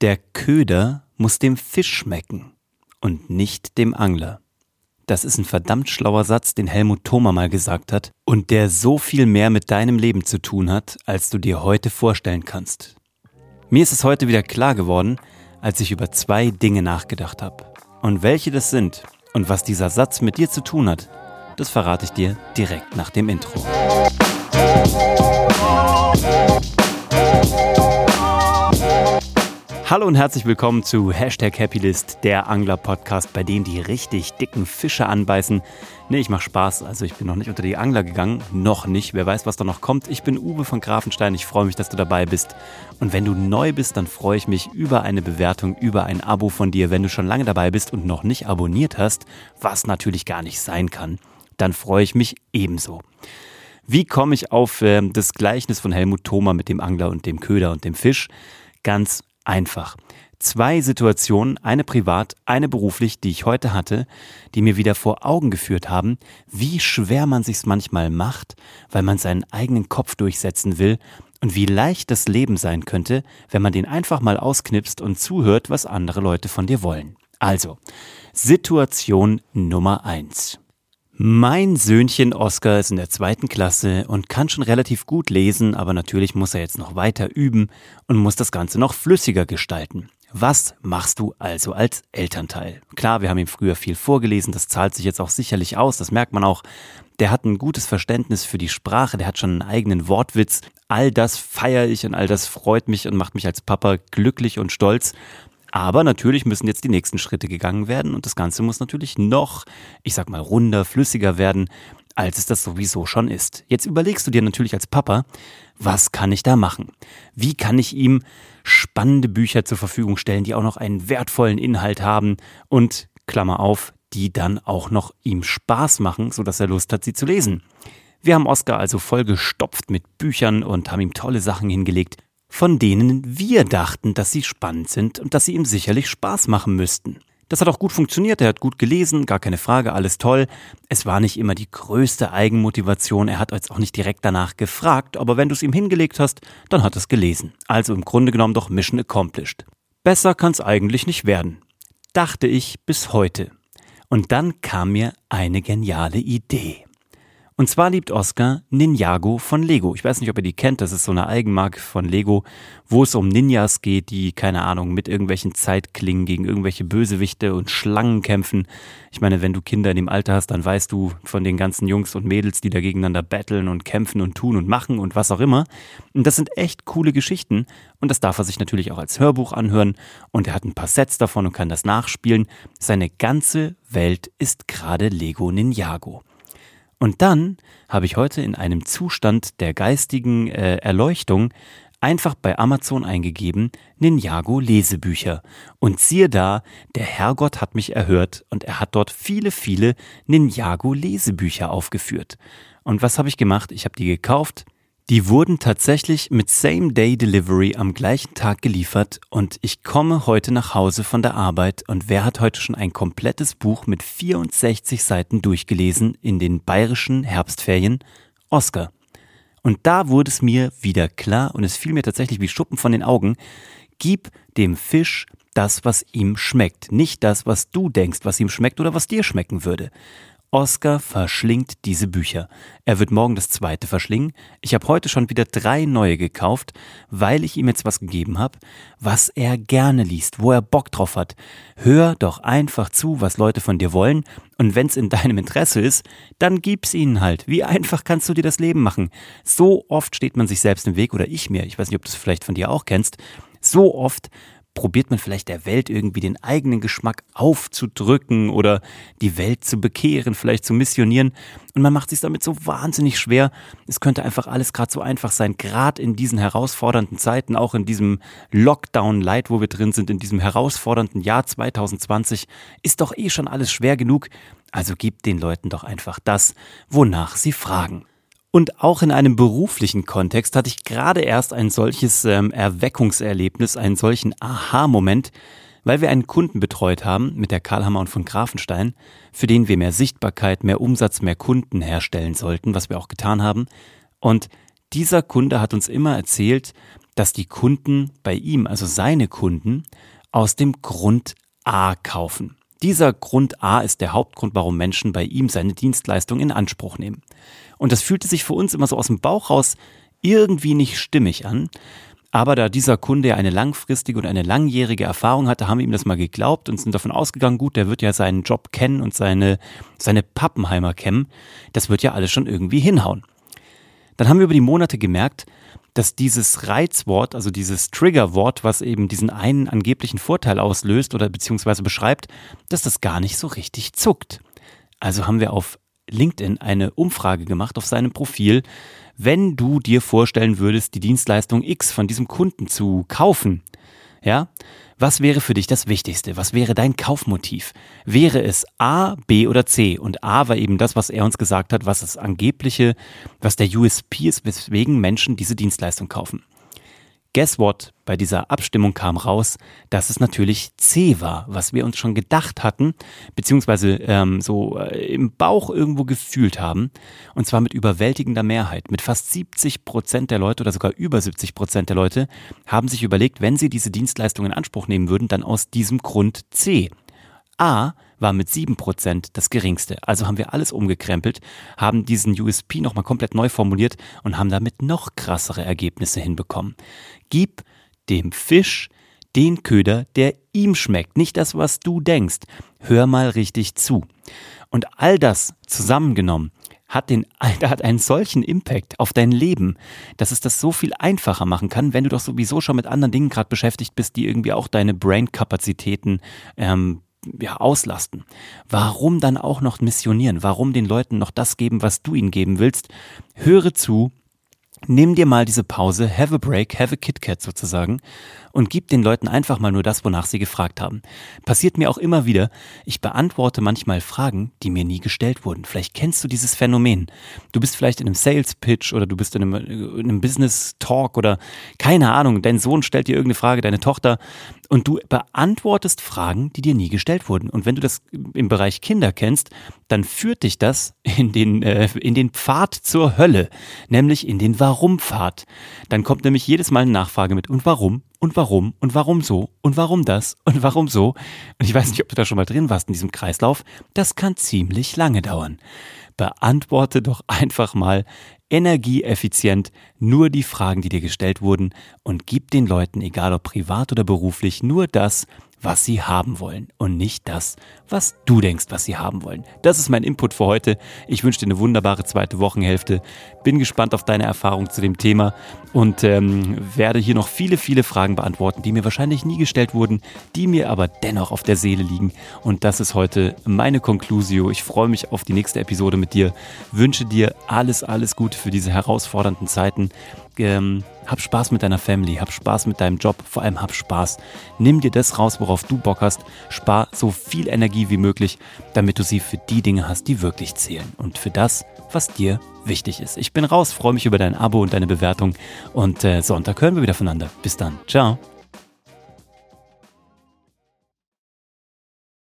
Der Köder muss dem Fisch schmecken und nicht dem Angler. Das ist ein verdammt schlauer Satz, den Helmut Thoma mal gesagt hat und der so viel mehr mit deinem Leben zu tun hat, als du dir heute vorstellen kannst. Mir ist es heute wieder klar geworden, als ich über zwei Dinge nachgedacht habe. Und welche das sind und was dieser Satz mit dir zu tun hat, das verrate ich dir direkt nach dem Intro. Hallo und herzlich willkommen zu Hashtag Happylist, der Angler-Podcast, bei dem die richtig dicken Fische anbeißen. Nee, ich mach Spaß, also ich bin noch nicht unter die Angler gegangen, noch nicht, wer weiß, was da noch kommt. Ich bin Uwe von Grafenstein, ich freue mich, dass du dabei bist. Und wenn du neu bist, dann freue ich mich über eine Bewertung, über ein Abo von dir. Wenn du schon lange dabei bist und noch nicht abonniert hast, was natürlich gar nicht sein kann, dann freue ich mich ebenso. Wie komme ich auf äh, das Gleichnis von Helmut Thoma mit dem Angler und dem Köder und dem Fisch? Ganz einfach. Zwei Situationen, eine privat, eine beruflich, die ich heute hatte, die mir wieder vor Augen geführt haben, wie schwer man sich's manchmal macht, weil man seinen eigenen Kopf durchsetzen will und wie leicht das Leben sein könnte, wenn man den einfach mal ausknipst und zuhört, was andere Leute von dir wollen. Also, Situation Nummer eins. Mein Söhnchen Oskar ist in der zweiten Klasse und kann schon relativ gut lesen, aber natürlich muss er jetzt noch weiter üben und muss das Ganze noch flüssiger gestalten. Was machst du also als Elternteil? Klar, wir haben ihm früher viel vorgelesen, das zahlt sich jetzt auch sicherlich aus, das merkt man auch. Der hat ein gutes Verständnis für die Sprache, der hat schon einen eigenen Wortwitz. All das feiere ich und all das freut mich und macht mich als Papa glücklich und stolz. Aber natürlich müssen jetzt die nächsten Schritte gegangen werden und das Ganze muss natürlich noch, ich sag mal, runder, flüssiger werden, als es das sowieso schon ist. Jetzt überlegst du dir natürlich als Papa, was kann ich da machen? Wie kann ich ihm spannende Bücher zur Verfügung stellen, die auch noch einen wertvollen Inhalt haben und, Klammer auf, die dann auch noch ihm Spaß machen, sodass er Lust hat, sie zu lesen. Wir haben Oskar also vollgestopft mit Büchern und haben ihm tolle Sachen hingelegt, von denen wir dachten, dass sie spannend sind und dass sie ihm sicherlich Spaß machen müssten. Das hat auch gut funktioniert, er hat gut gelesen, gar keine Frage, alles toll. Es war nicht immer die größte Eigenmotivation, er hat jetzt auch nicht direkt danach gefragt, aber wenn du es ihm hingelegt hast, dann hat er es gelesen. Also im Grunde genommen doch Mission accomplished. Besser kann's eigentlich nicht werden. Dachte ich bis heute. Und dann kam mir eine geniale Idee. Und zwar liebt Oscar Ninjago von Lego. Ich weiß nicht, ob ihr die kennt. Das ist so eine Eigenmarke von Lego, wo es um Ninjas geht, die, keine Ahnung, mit irgendwelchen Zeitklingen gegen irgendwelche Bösewichte und Schlangen kämpfen. Ich meine, wenn du Kinder in dem Alter hast, dann weißt du von den ganzen Jungs und Mädels, die da gegeneinander battlen und kämpfen und tun und machen und was auch immer. Und das sind echt coole Geschichten. Und das darf er sich natürlich auch als Hörbuch anhören. Und er hat ein paar Sets davon und kann das nachspielen. Seine ganze Welt ist gerade Lego Ninjago. Und dann habe ich heute in einem Zustand der geistigen äh, Erleuchtung einfach bei Amazon eingegeben Ninjago Lesebücher. Und siehe da, der Herrgott hat mich erhört und er hat dort viele, viele Ninjago Lesebücher aufgeführt. Und was habe ich gemacht? Ich habe die gekauft, die wurden tatsächlich mit Same-Day-Delivery am gleichen Tag geliefert und ich komme heute nach Hause von der Arbeit und wer hat heute schon ein komplettes Buch mit 64 Seiten durchgelesen in den bayerischen Herbstferien? Oscar. Und da wurde es mir wieder klar und es fiel mir tatsächlich wie Schuppen von den Augen, gib dem Fisch das, was ihm schmeckt, nicht das, was du denkst, was ihm schmeckt oder was dir schmecken würde. Oscar verschlingt diese Bücher. Er wird morgen das zweite verschlingen. Ich habe heute schon wieder drei neue gekauft, weil ich ihm jetzt was gegeben habe, was er gerne liest, wo er Bock drauf hat. Hör doch einfach zu, was Leute von dir wollen, und wenn's in deinem Interesse ist, dann gib's ihnen halt. Wie einfach kannst du dir das Leben machen? So oft steht man sich selbst im Weg, oder ich mir, ich weiß nicht, ob du es vielleicht von dir auch kennst, so oft probiert man vielleicht der Welt irgendwie den eigenen Geschmack aufzudrücken oder die Welt zu bekehren, vielleicht zu missionieren. Und man macht sich damit so wahnsinnig schwer. Es könnte einfach alles gerade so einfach sein, gerade in diesen herausfordernden Zeiten, auch in diesem Lockdown-Light, wo wir drin sind, in diesem herausfordernden Jahr 2020, ist doch eh schon alles schwer genug. Also gibt den Leuten doch einfach das, wonach sie fragen. Und auch in einem beruflichen Kontext hatte ich gerade erst ein solches ähm, Erweckungserlebnis, einen solchen Aha-Moment, weil wir einen Kunden betreut haben mit der Karlhammer und von Grafenstein, für den wir mehr Sichtbarkeit, mehr Umsatz, mehr Kunden herstellen sollten, was wir auch getan haben. Und dieser Kunde hat uns immer erzählt, dass die Kunden bei ihm, also seine Kunden, aus dem Grund A kaufen. Dieser Grund A ist der Hauptgrund, warum Menschen bei ihm seine Dienstleistung in Anspruch nehmen. Und das fühlte sich für uns immer so aus dem Bauch raus irgendwie nicht stimmig an. Aber da dieser Kunde ja eine langfristige und eine langjährige Erfahrung hatte, haben wir ihm das mal geglaubt und sind davon ausgegangen, gut, der wird ja seinen Job kennen und seine, seine Pappenheimer kennen. Das wird ja alles schon irgendwie hinhauen. Dann haben wir über die Monate gemerkt, dass dieses Reizwort, also dieses Triggerwort, was eben diesen einen angeblichen Vorteil auslöst oder beziehungsweise beschreibt, dass das gar nicht so richtig zuckt. Also haben wir auf LinkedIn eine Umfrage gemacht auf seinem Profil. Wenn du dir vorstellen würdest, die Dienstleistung X von diesem Kunden zu kaufen, ja, was wäre für dich das Wichtigste? Was wäre dein Kaufmotiv? Wäre es A, B oder C? Und A war eben das, was er uns gesagt hat, was das angebliche, was der USP ist, weswegen Menschen diese Dienstleistung kaufen. Guess what? Bei dieser Abstimmung kam raus, dass es natürlich C war, was wir uns schon gedacht hatten, beziehungsweise ähm, so äh, im Bauch irgendwo gefühlt haben. Und zwar mit überwältigender Mehrheit. Mit fast 70 Prozent der Leute oder sogar über 70 Prozent der Leute haben sich überlegt, wenn sie diese Dienstleistung in Anspruch nehmen würden, dann aus diesem Grund C. A war mit 7% das geringste. Also haben wir alles umgekrempelt, haben diesen USP nochmal komplett neu formuliert und haben damit noch krassere Ergebnisse hinbekommen. Gib dem Fisch den Köder, der ihm schmeckt, nicht das, was du denkst. Hör mal richtig zu. Und all das zusammengenommen hat, den, hat einen solchen Impact auf dein Leben, dass es das so viel einfacher machen kann, wenn du doch sowieso schon mit anderen Dingen gerade beschäftigt bist, die irgendwie auch deine Brain-Kapazitäten ähm, ja, auslasten. Warum dann auch noch missionieren? Warum den Leuten noch das geben, was du ihnen geben willst? Höre zu, nimm dir mal diese Pause, have a break, have a KitKat sozusagen und gib den Leuten einfach mal nur das, wonach sie gefragt haben. Passiert mir auch immer wieder, ich beantworte manchmal Fragen, die mir nie gestellt wurden. Vielleicht kennst du dieses Phänomen. Du bist vielleicht in einem Sales Pitch oder du bist in einem, in einem Business Talk oder keine Ahnung, dein Sohn stellt dir irgendeine Frage, deine Tochter und du beantwortest Fragen, die dir nie gestellt wurden. Und wenn du das im Bereich Kinder kennst, dann führt dich das in den, äh, in den Pfad zur Hölle, nämlich in den Warum-Pfad. Dann kommt nämlich jedes Mal eine Nachfrage mit und warum und warum und warum so und warum das und warum so. Und ich weiß nicht, ob du da schon mal drin warst in diesem Kreislauf. Das kann ziemlich lange dauern. Beantworte doch einfach mal energieeffizient nur die Fragen, die dir gestellt wurden und gib den Leuten, egal ob privat oder beruflich, nur das, was sie haben wollen und nicht das, was du denkst, was sie haben wollen. Das ist mein Input für heute. Ich wünsche dir eine wunderbare zweite Wochenhälfte. Bin gespannt auf deine Erfahrung zu dem Thema und ähm, werde hier noch viele, viele Fragen beantworten, die mir wahrscheinlich nie gestellt wurden, die mir aber dennoch auf der Seele liegen. Und das ist heute meine Conclusio. Ich freue mich auf die nächste Episode mit dir. Wünsche dir alles, alles Gute für diese herausfordernden Zeiten ähm, hab Spaß mit deiner Family, hab Spaß mit deinem Job, vor allem hab Spaß. Nimm dir das raus, worauf du Bock hast, spar so viel Energie wie möglich, damit du sie für die Dinge hast, die wirklich zählen und für das, was dir wichtig ist. Ich bin raus, freue mich über dein Abo und deine Bewertung und äh, Sonntag hören wir wieder voneinander. Bis dann, ciao.